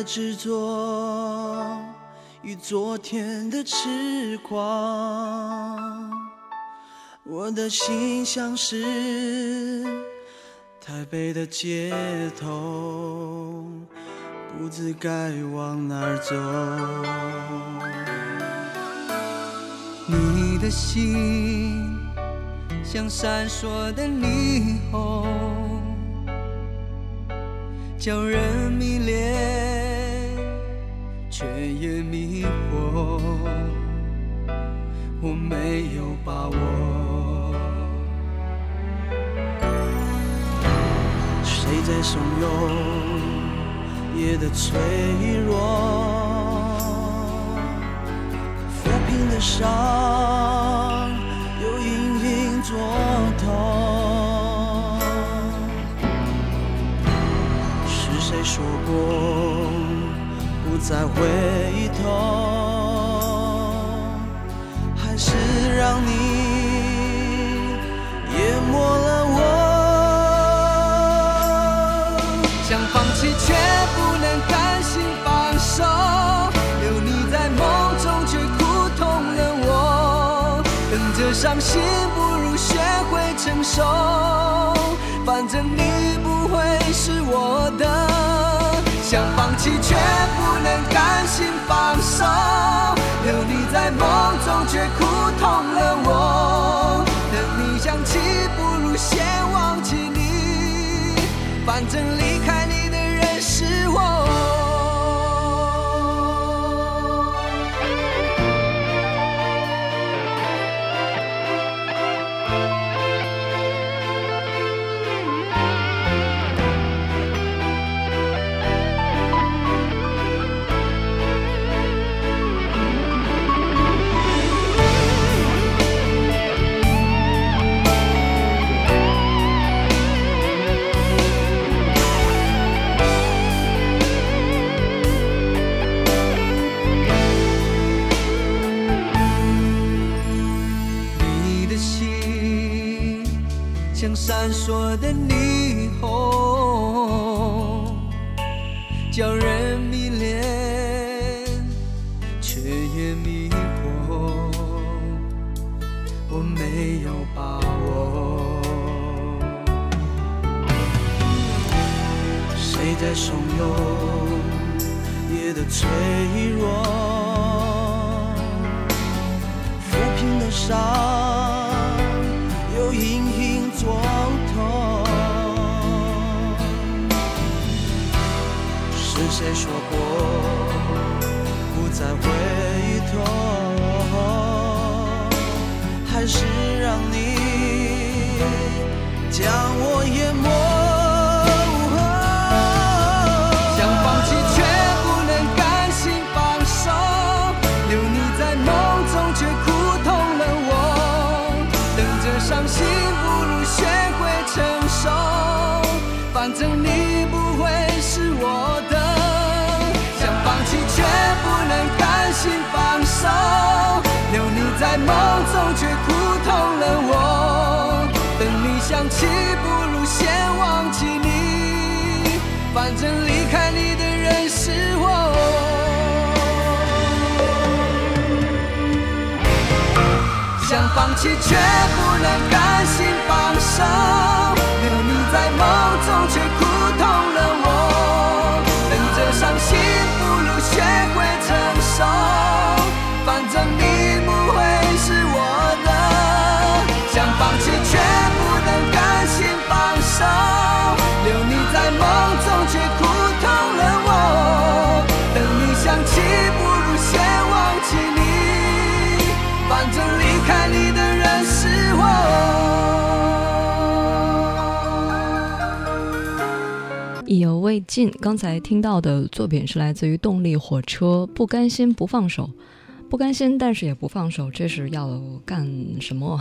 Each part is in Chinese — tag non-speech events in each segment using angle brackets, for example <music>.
的执着与昨天的痴狂。我的心像是台北的街头，不知该往哪儿走。你的心像闪烁的霓虹，叫人迷恋，却也迷惑。我没有把握，谁在怂恿夜的脆弱？抚平的伤又隐隐作痛，是谁说过再回头？还是让你淹没了我？想放弃却不能甘心放手，留你在梦中却苦痛了我。等着。伤心不如学会承受，反正你不会是我的。起却不能甘心放手，留你在梦中却苦痛了我。等你想起不如先忘记你，反正离开你的人是我。闪烁的霓虹，叫人迷恋，却也迷惑。我没有把握，谁在怂恿夜的脆弱，抚平的伤。谁说过不再回头？还是让你将我淹没？手，留你在梦中却苦痛了我。等你想起，不如先忘记你，反正离开你的人是我。想放弃却不能甘心放手，留你在梦中却苦未尽，刚才听到的作品是来自于动力火车，不甘心不放手。不甘心，但是也不放手，这是要干什么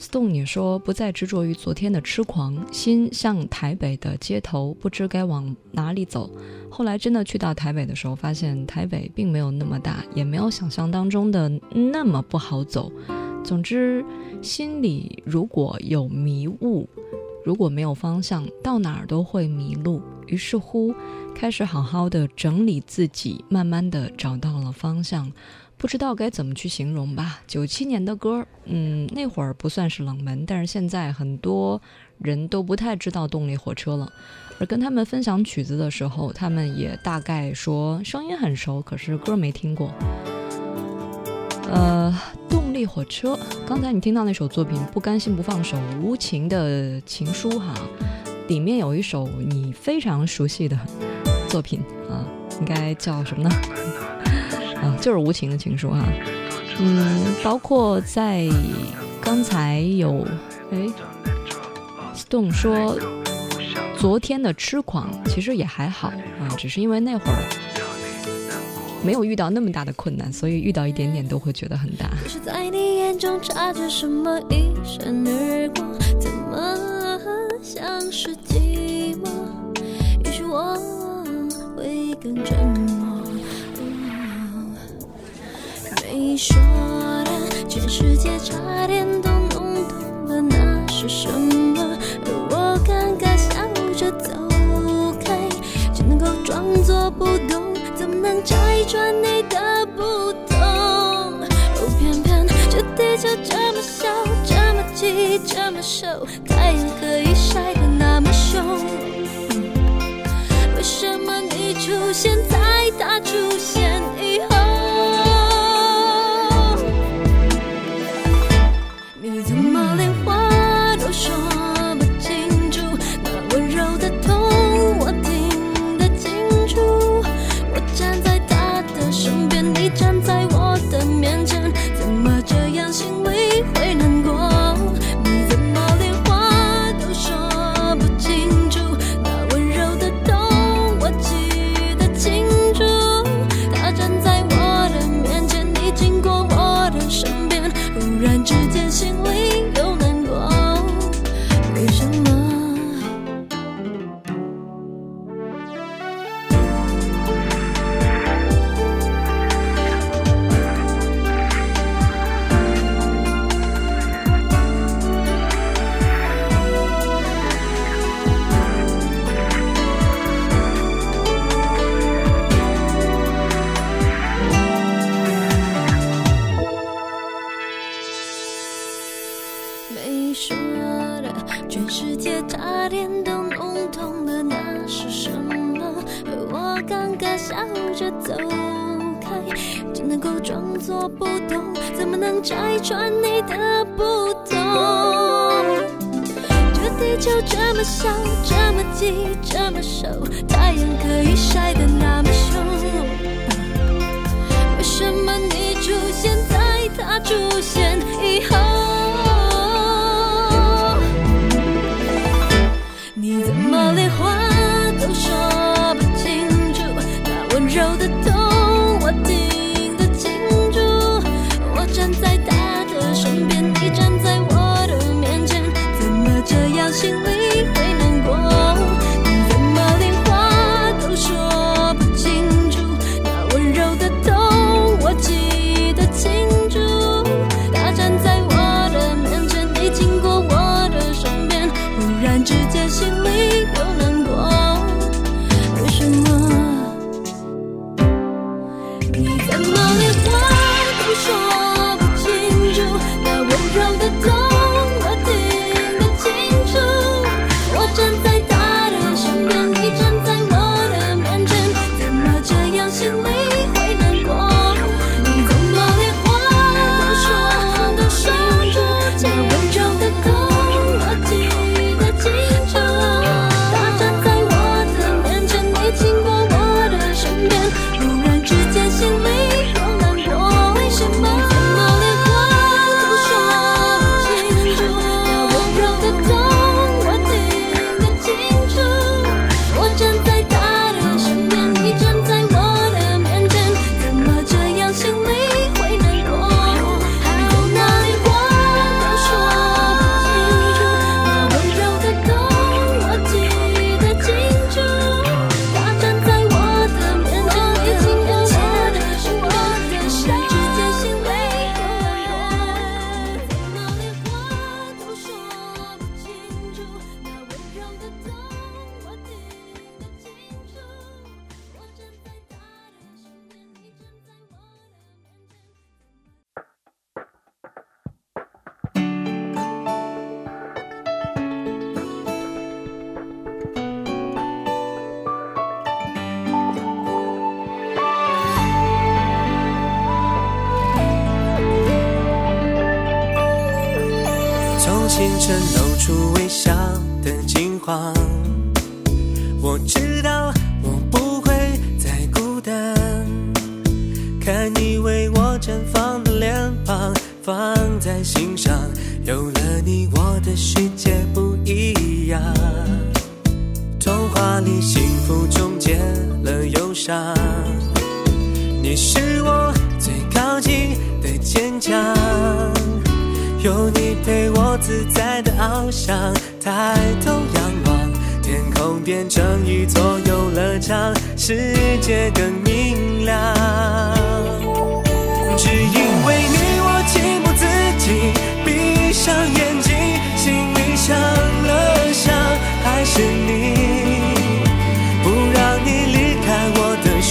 ？Stone 也说不再执着于昨天的痴狂，心像台北的街头，不知该往哪里走。后来真的去到台北的时候，发现台北并没有那么大，也没有想象当中的那么不好走。总之，心里如果有迷雾。如果没有方向，到哪儿都会迷路。于是乎，开始好好的整理自己，慢慢的找到了方向。不知道该怎么去形容吧。九七年的歌，嗯，那会儿不算是冷门，但是现在很多人都不太知道动力火车了。而跟他们分享曲子的时候，他们也大概说声音很熟，可是歌没听过。呃，动力火车，刚才你听到那首作品《不甘心不放手》，无情的情书哈，里面有一首你非常熟悉的作品啊，应该叫什么呢？啊，就是无情的情书哈。嗯，包括在刚才有哎，Stone 说。昨天的痴狂其实也还好啊，只是因为那会儿没有遇到那么大的困难，所以遇到一点点都会觉得很大。可是在你眼中察觉什么一闪而过，怎么像是寂寞？也许我会更沉默。没说的，全世界差点都弄懂了，那是什么？而我尴尬笑。着走开，只能够装作不懂，怎么能拆穿你的不同？哦，偏偏这地球这么小，这么挤，这么瘦，太阳可以晒得那么凶。为什么你出现在他出现就这么小，这么挤，这么瘦，太阳可以晒得那么凶。为什么你出现？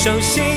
手心，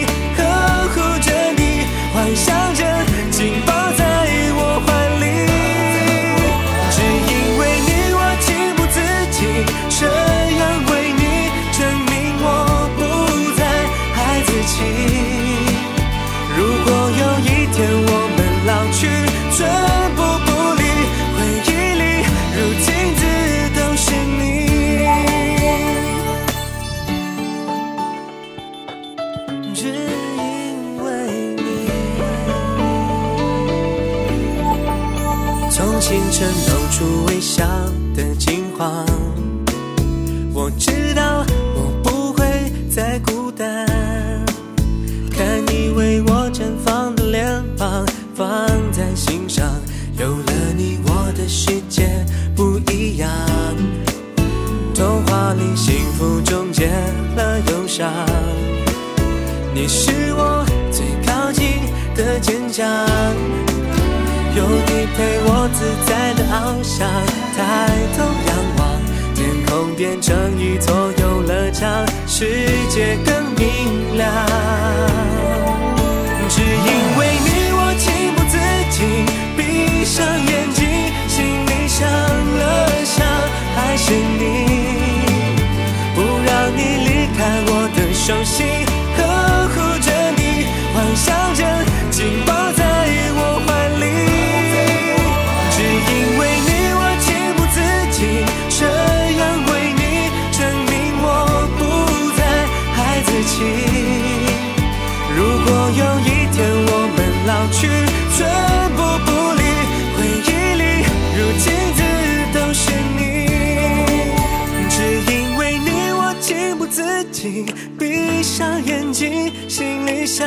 想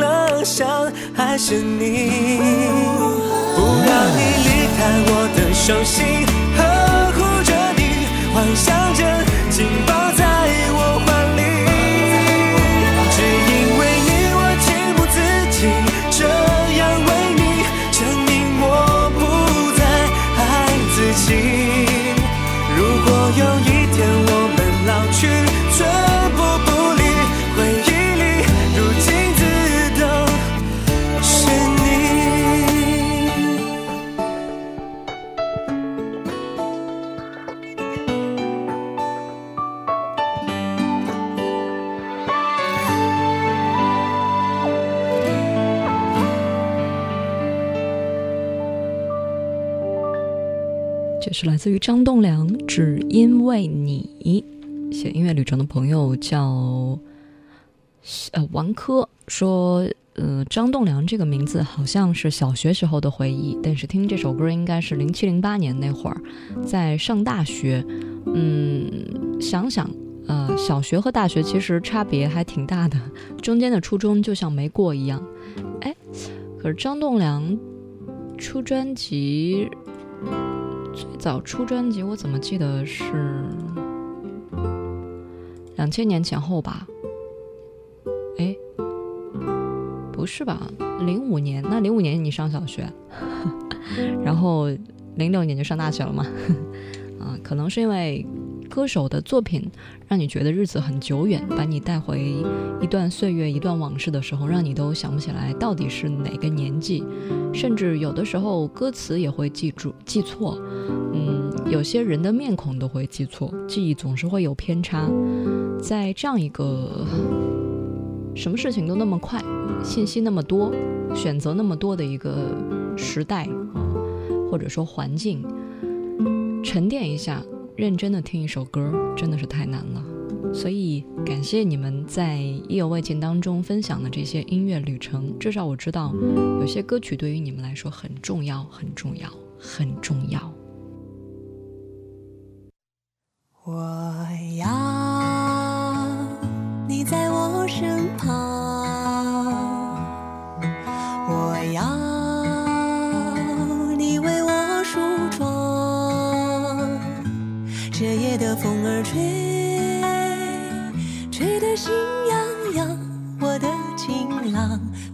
了想，还是你，不让你离开我的手心，呵护着你，幻想来自于张栋梁，《只因为你》。写音乐旅程的朋友叫呃王珂说，呃张栋梁这个名字好像是小学时候的回忆，但是听这首歌应该是零七零八年那会儿，在上大学。嗯，想想呃小学和大学其实差别还挺大的，中间的初中就像没过一样。哎，可是张栋梁出专辑。最早出专辑，我怎么记得是两千年前后吧？哎，不是吧？零五年，那零五年你上小学，<laughs> 然后零六年就上大学了吗？<laughs> 啊，可能是因为歌手的作品让你觉得日子很久远，把你带回一段岁月、一段往事的时候，让你都想不起来到底是哪个年纪，甚至有的时候歌词也会记住记错。嗯，有些人的面孔都会记错，记忆总是会有偏差。在这样一个 <sighs> 什么事情都那么快、信息那么多、选择那么多的一个时代啊，或者说环境，沉淀一下，认真的听一首歌，真的是太难了。所以感谢你们在意犹未尽当中分享的这些音乐旅程，至少我知道有些歌曲对于你们来说很重要，很重要，很重要。我要你在我身旁，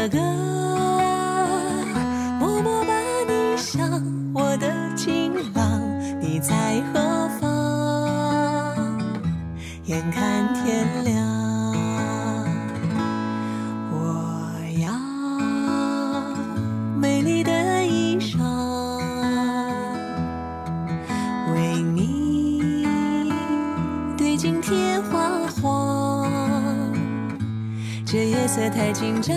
要唱着歌，默默把你想，我的情郎，你在何方？眼看天亮。我要美丽的衣裳，为你对镜贴花黄。这夜色太紧张，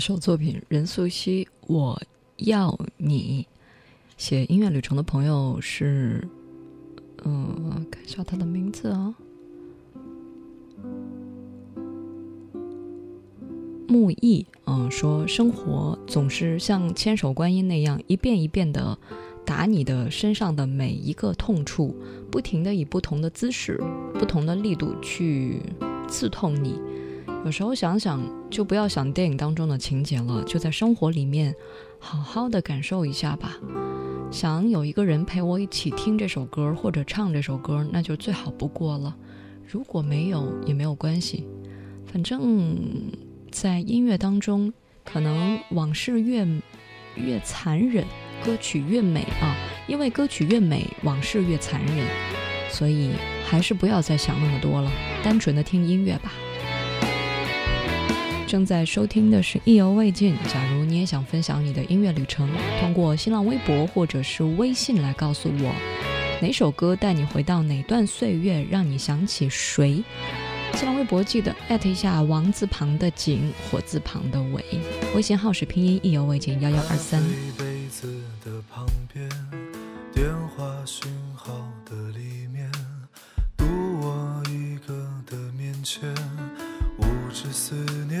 首作品任素汐《我要你》，写音乐旅程的朋友是，嗯、看一下他的名字啊，木易，嗯、说生活总是像千手观音那样，一遍一遍的打你的身上的每一个痛处，不停的以不同的姿势、不同的力度去刺痛你。有时候想想，就不要想电影当中的情节了，就在生活里面好好的感受一下吧。想有一个人陪我一起听这首歌或者唱这首歌，那就最好不过了。如果没有也没有关系，反正在音乐当中，可能往事越越残忍，歌曲越美啊。因为歌曲越美，往事越残忍，所以还是不要再想那么多了，单纯的听音乐吧。正在收听的是《意犹未尽》。假如你也想分享你的音乐旅程，通过新浪微博或者是微信来告诉我，哪首歌带你回到哪段岁月，让你想起谁？新浪微博记得艾特一下王字旁的景，火字旁的伟。微信号是拼音意犹未尽幺幺二三。一辈子的旁边，电话讯号的里面，独我一个的面前，无知思念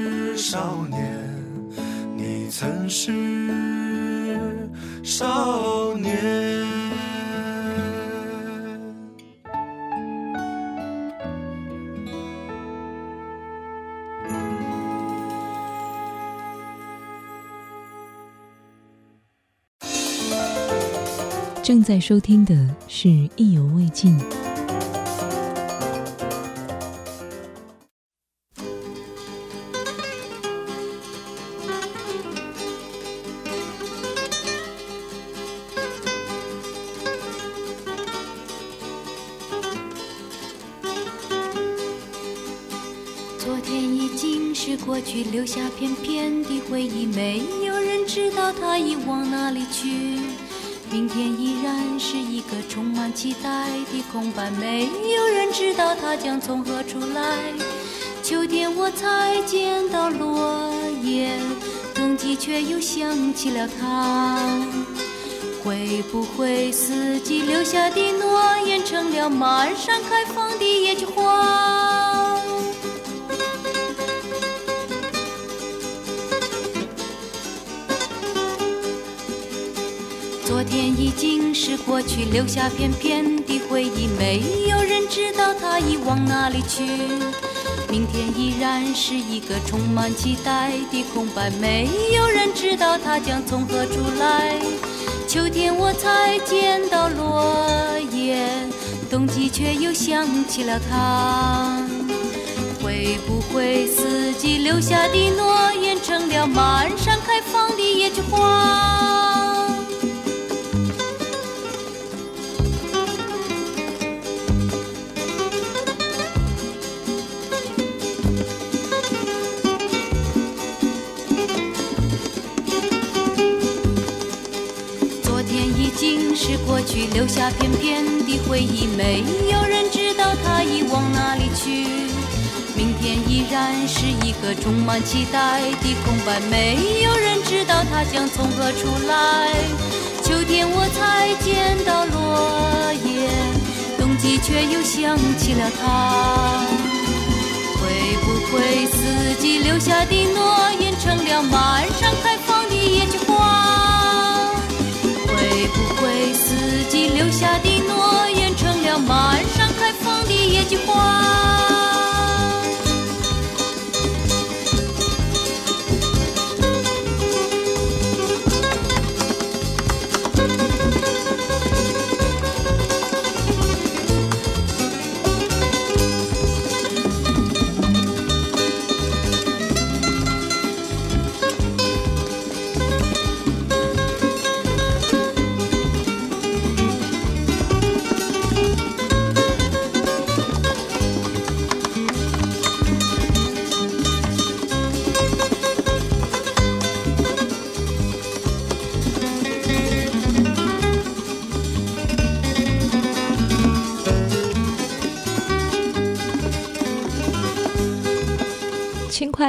少年，你曾是少年。正在收听的是《意犹未尽》。期待的空白，没有人知道它将从何处来。秋天我才见到落叶，冬季却又想起了它。会不会四季留下的诺言，成了满山开放的野菊花？是过去，留下片片的回忆，没有人知道它已往哪里去。明天依然是一个充满期待的空白，没有人知道它将从何处来。秋天我才见到落叶，冬季却又想起了它。会不会四季留下的诺言，成了满山开放的野菊花？去，留下片片的回忆，没有人知道它已往哪里去。明天依然是一个充满期待的空白，没有人知道它将从何处来。秋天我才见到落叶，冬季却又想起了他。会不会四季留下的诺言，成了满山开会不会四季留下的诺言，成了满山开放的野菊花？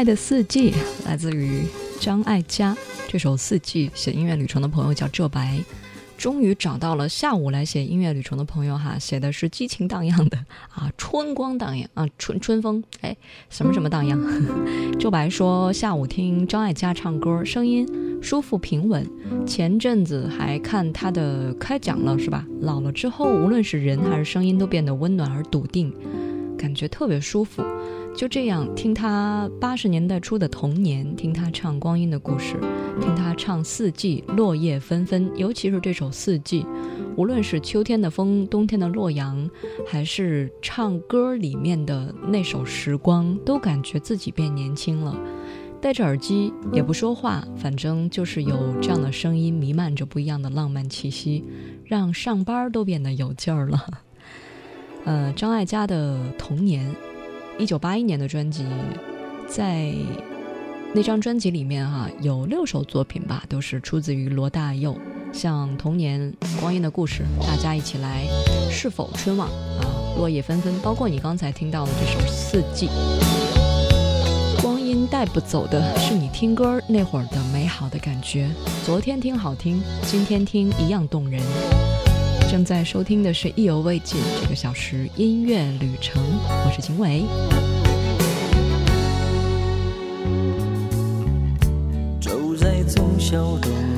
轻快的四季来自于张艾嘉，这首《四季》写音乐旅程的朋友叫浙白，终于找到了下午来写音乐旅程的朋友哈，写的是激情荡漾的啊，春光荡漾啊，春春风哎，什么什么荡漾。<laughs> 浙白说下午听张艾嘉唱歌，声音舒服平稳，前阵子还看他的开讲了是吧？老了之后，无论是人还是声音都变得温暖而笃定，感觉特别舒服。就这样听他八十年代初的童年，听他唱《光阴的故事》，听他唱《四季落叶纷纷》，尤其是这首《四季》，无论是秋天的风、冬天的洛阳，还是唱歌里面的那首《时光》，都感觉自己变年轻了。戴着耳机也不说话，反正就是有这样的声音弥漫着不一样的浪漫气息，让上班都变得有劲儿了。<laughs> 呃，张艾嘉的童年一九八一年的专辑在那张专辑里面哈有六首作品吧都是出自于罗大佑像童年光阴的故事大家一起来是否春望啊落叶纷纷包括你刚才听到的这首四季。光阴带不走的是你听歌那会儿的美好的感觉。昨天听好听今天听一样动人。正在收听的是意犹未尽这个小时音乐旅程，我是秦伟。走在从小的。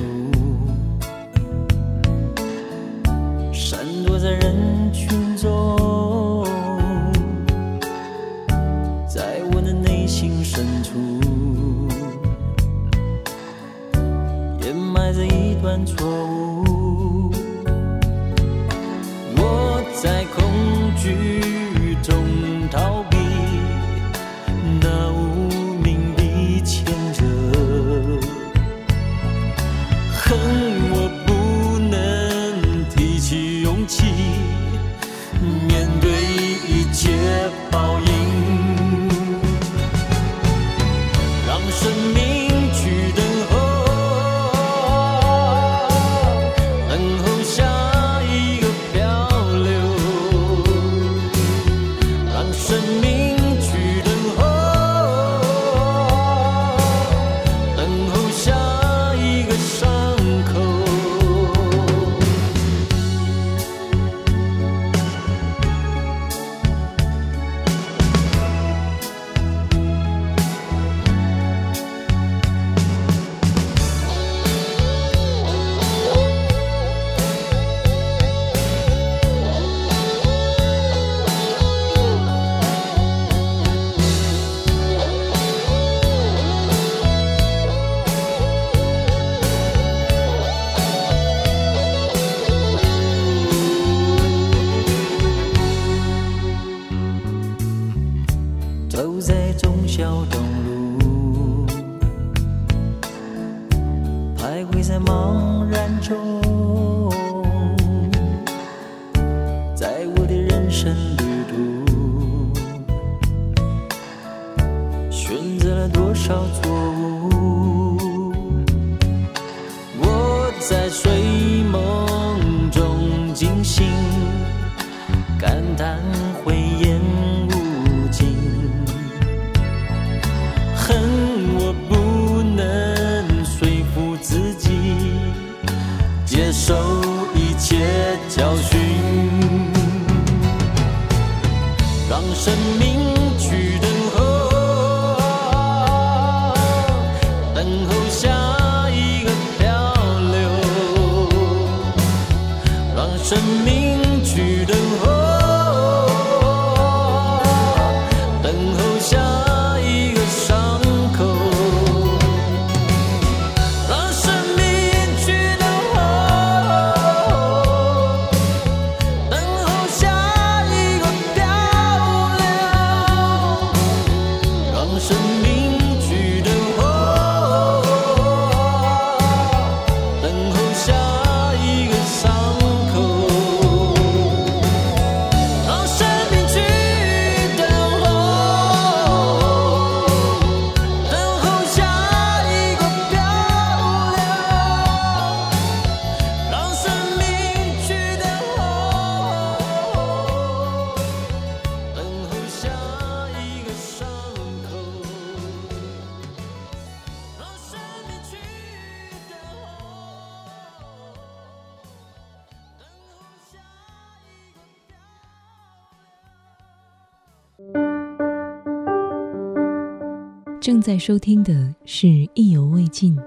在收听的是意犹未尽。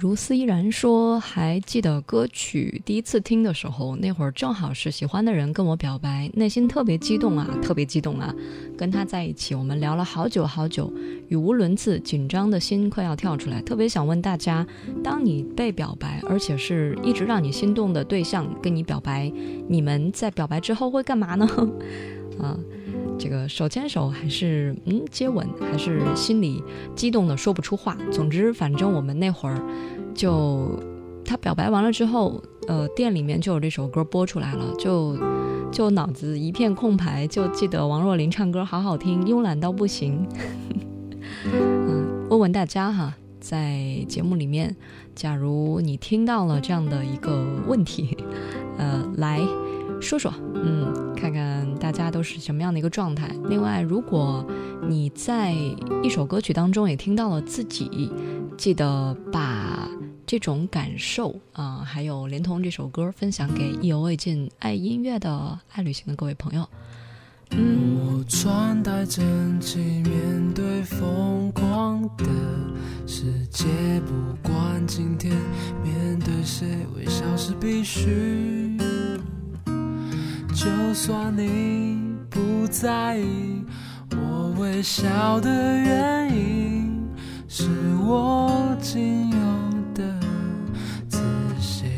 如斯依然说，还记得歌曲第一次听的时候，那会儿正好是喜欢的人跟我表白，内心特别激动啊，特别激动啊，跟他在一起，我们聊了好久好久，语无伦次，紧张的心快要跳出来，特别想问大家，当你被表白，而且是一直让你心动的对象跟你表白，你们在表白之后会干嘛呢？<laughs> 啊。这个手牵手还是嗯接吻，还是心里激动的说不出话。总之，反正我们那会儿就他表白完了之后，呃，店里面就有这首歌播出来了，就就脑子一片空白，就记得王若琳唱歌好好听，慵懒到不行。<laughs> 嗯，问问大家哈，在节目里面，假如你听到了这样的一个问题，呃，来。说说，嗯，大家都是什么样的一个状态。另外，如果你在一首歌曲当中也听到了自己，记得把这种感受啊、还有连同这首歌分享给意犹未尽爱音乐的爱旅行的各位朋友。嗯，我穿戴整齐，面对疯狂的世界，不管今天面对谁，微笑是必须。就算你不在意，我微笑的原因是我仅有的自信。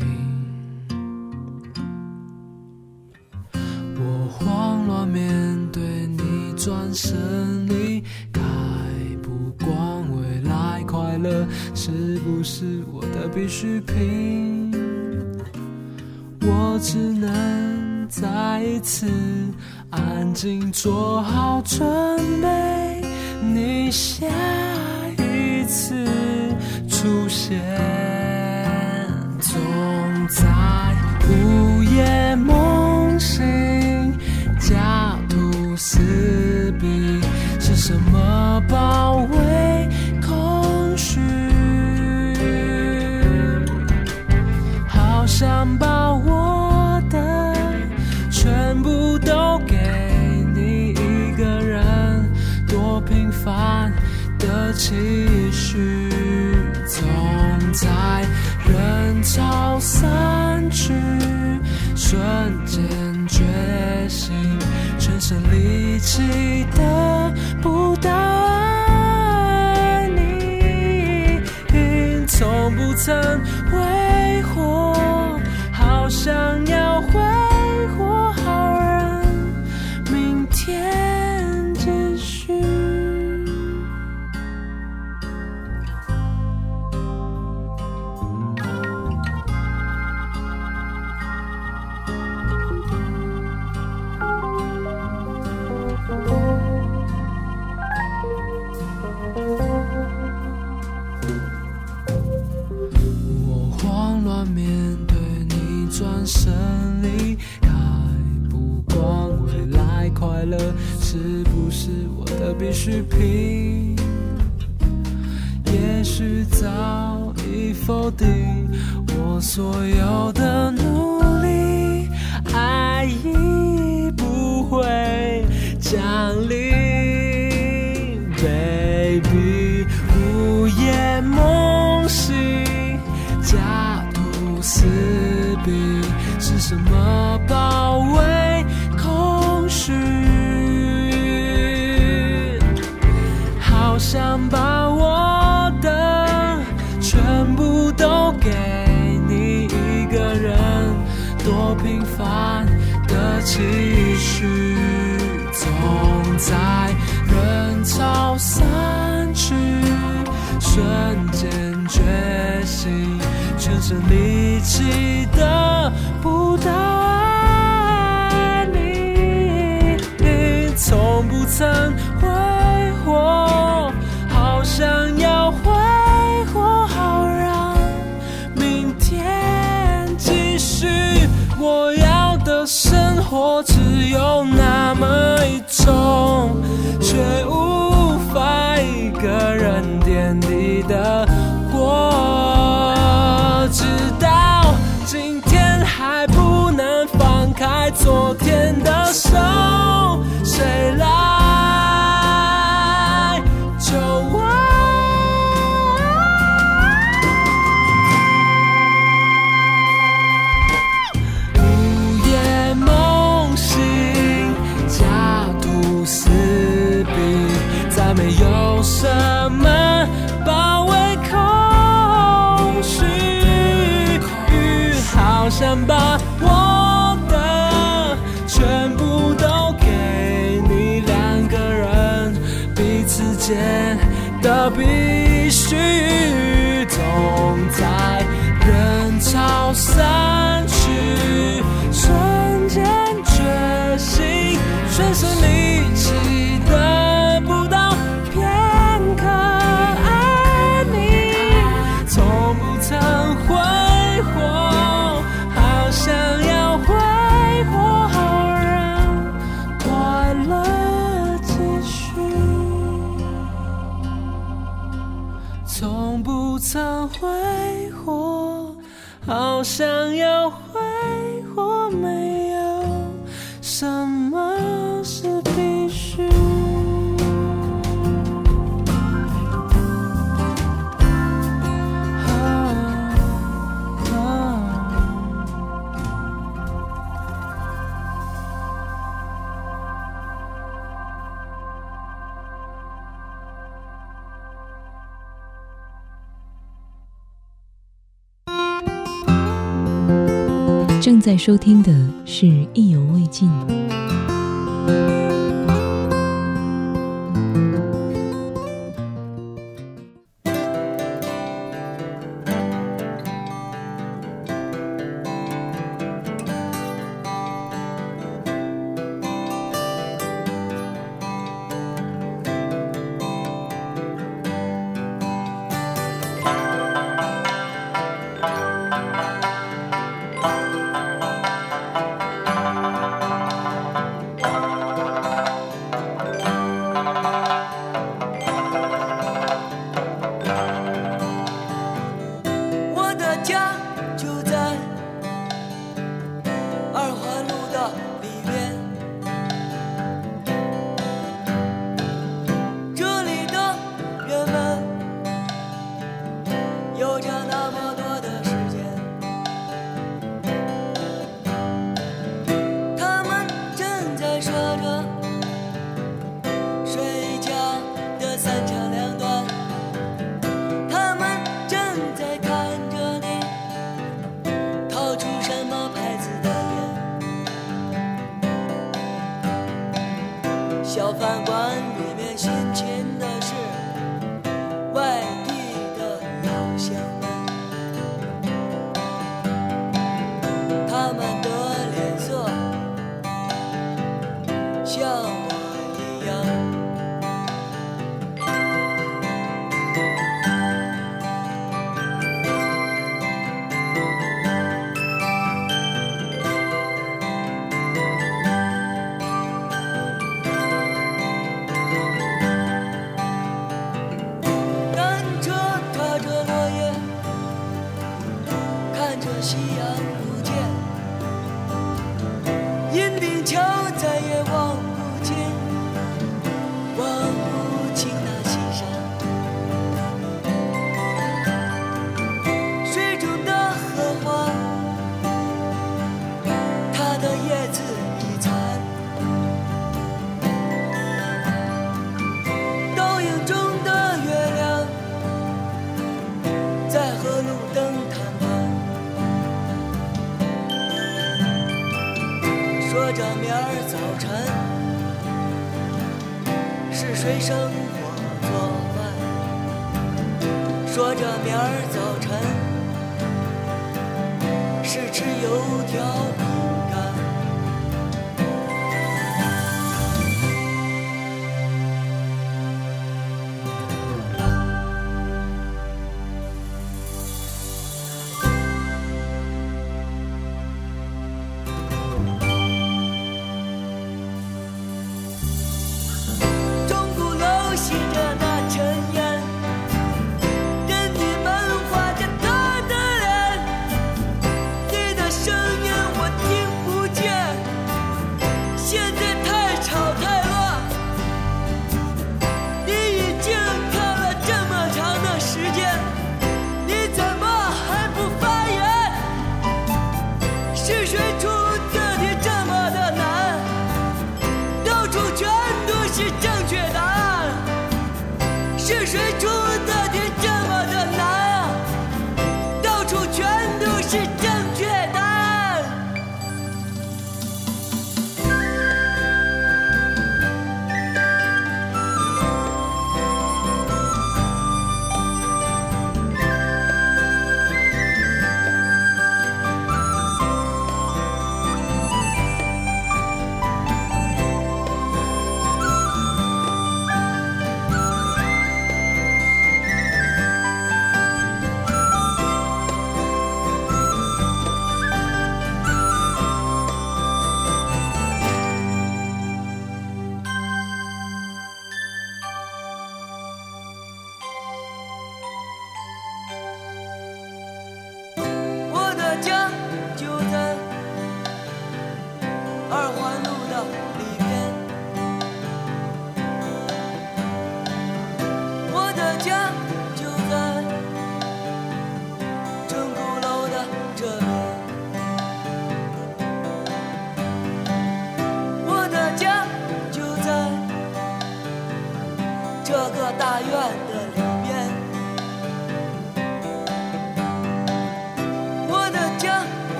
我慌乱面对你转身离开，不管未来快乐是不是我的必需品，我只能再一次安静做好准备，你下一次出现，总在午夜梦醒，家徒四壁，是什么包围空虚？好想把期许，总在人潮散去瞬间觉醒，全身力气得不到爱你，从不曾是我的必需品。也许早已否定我所有的努力，爱已不会降临多平凡的期许，总在人潮散去瞬间觉醒，全身力气得不到爱你，从不曾我只有那么一种，却无法一个人点滴的过，直到今天还不能放开昨天的手，谁来到必须，收听的是《意犹未尽》。着明儿早晨是谁生火做饭，说着明儿早晨是吃油条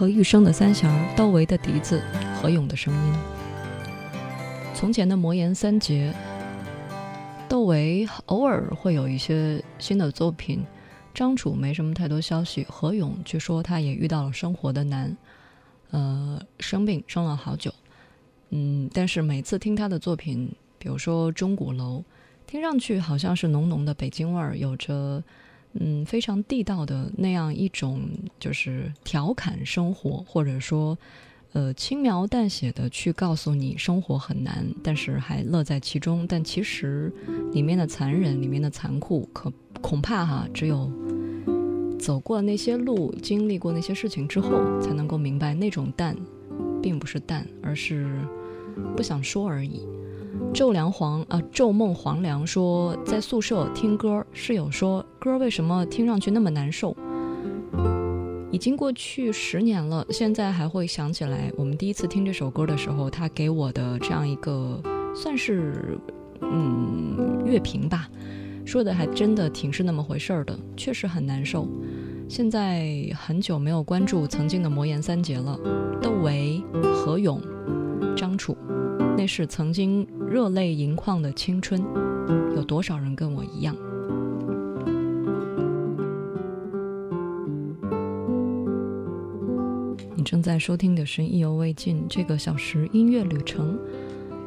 和玉生的三弦，窦唯的笛子，何勇的声音。从前的魔岩三杰，窦唯偶尔会有一些新的作品，张楚没什么太多消息。何勇据说他也遇到了生活的难，呃，生病生了好久。嗯，但是每次听他的作品，比如说《钟鼓楼》，听上去好像是浓浓的北京味儿，有着嗯非常地道的那样一种就是调侃生活，或者说呃轻描淡写的去告诉你生活很难，但是还乐在其中。但其实里面的残忍，里面的残酷，可恐怕哈只有。走过那些路，经历过那些事情之后，才能够明白那种淡，并不是淡，而是不想说而已。昼凉黄啊，昼梦黄粱说，在宿舍听歌，室友说歌为什么听上去那么难受？已经过去十年了，现在还会想起来我们第一次听这首歌的时候，他给我的这样一个算是嗯乐评吧。说的还真的挺是那么回事儿的，确实很难受。现在很久没有关注曾经的魔岩三杰了，窦唯、何勇、张楚，那是曾经热泪盈眶的青春。有多少人跟我一样？你正在收听的是《意犹未尽》这个小时音乐旅程，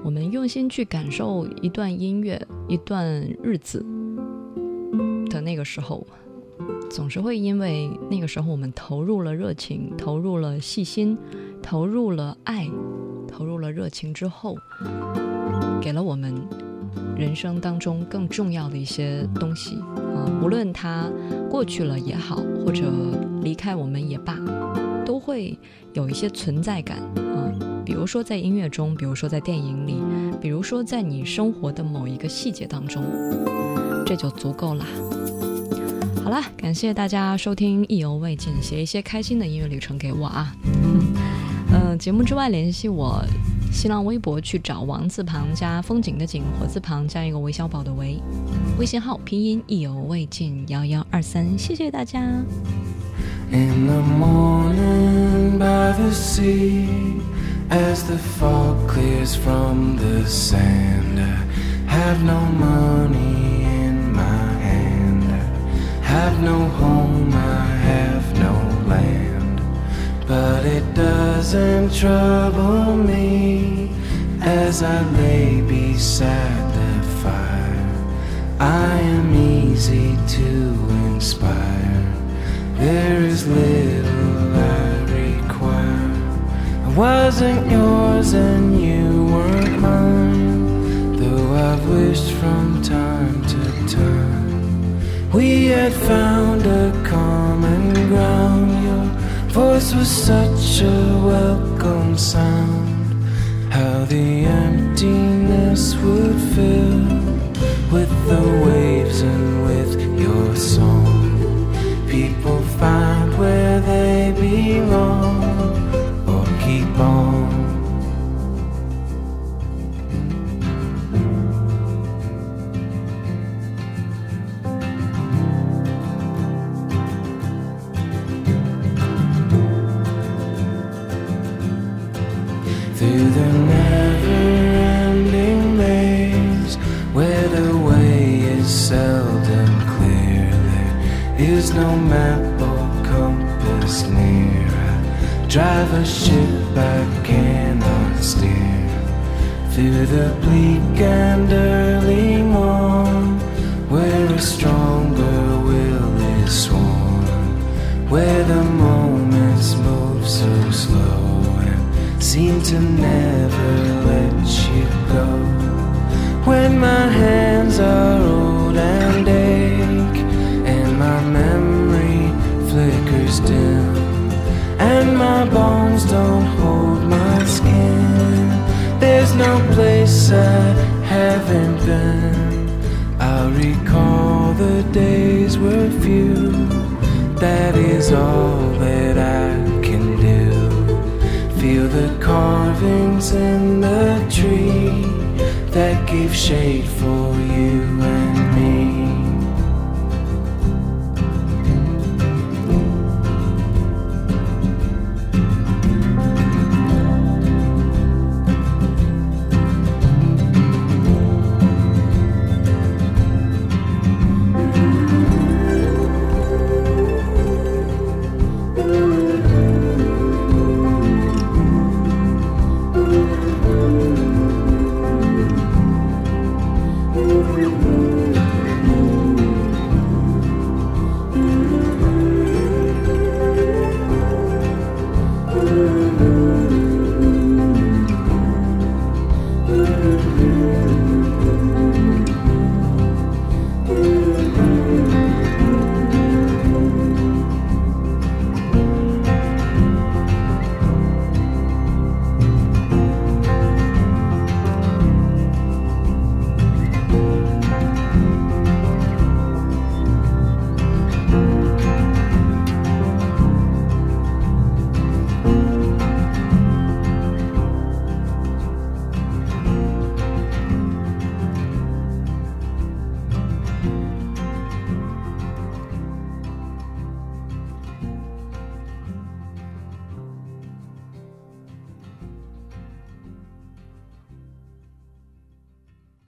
我们用心去感受一段音乐，一段日子。的那个时候，总是会因为那个时候我们投入了热情，投入了细心，投入了爱，投入了热情之后，给了我们人生当中更重要的一些东西啊，无论它过去了也好，或者离开我们也罢，都会有一些存在感啊。比如说在音乐中，比如说在电影里，比如说在你生活的某一个细节当中，这就足够啦。好了，感谢大家收听《意犹未尽》，写一些开心的音乐旅程给我啊。节目之外联系我，新浪微博去找王字旁加风景的景，火字旁加一个韦小宝的韦，微信号拼音意犹未尽幺幺二三，谢谢大家。In the morning by the sea, as the fog clears from the sand, I have no money in my hand. I have no home, I doesn't trouble me as I lay beside the fire. I am easy to inspire. There is little I require. I wasn't yours and you weren't mine, though I've wished from time to time. We had found a common ground. Voice was such a welcome sound. How the emptiness would fill with the waves and That is all that I can do. Feel the carvings in the tree that gave shade for you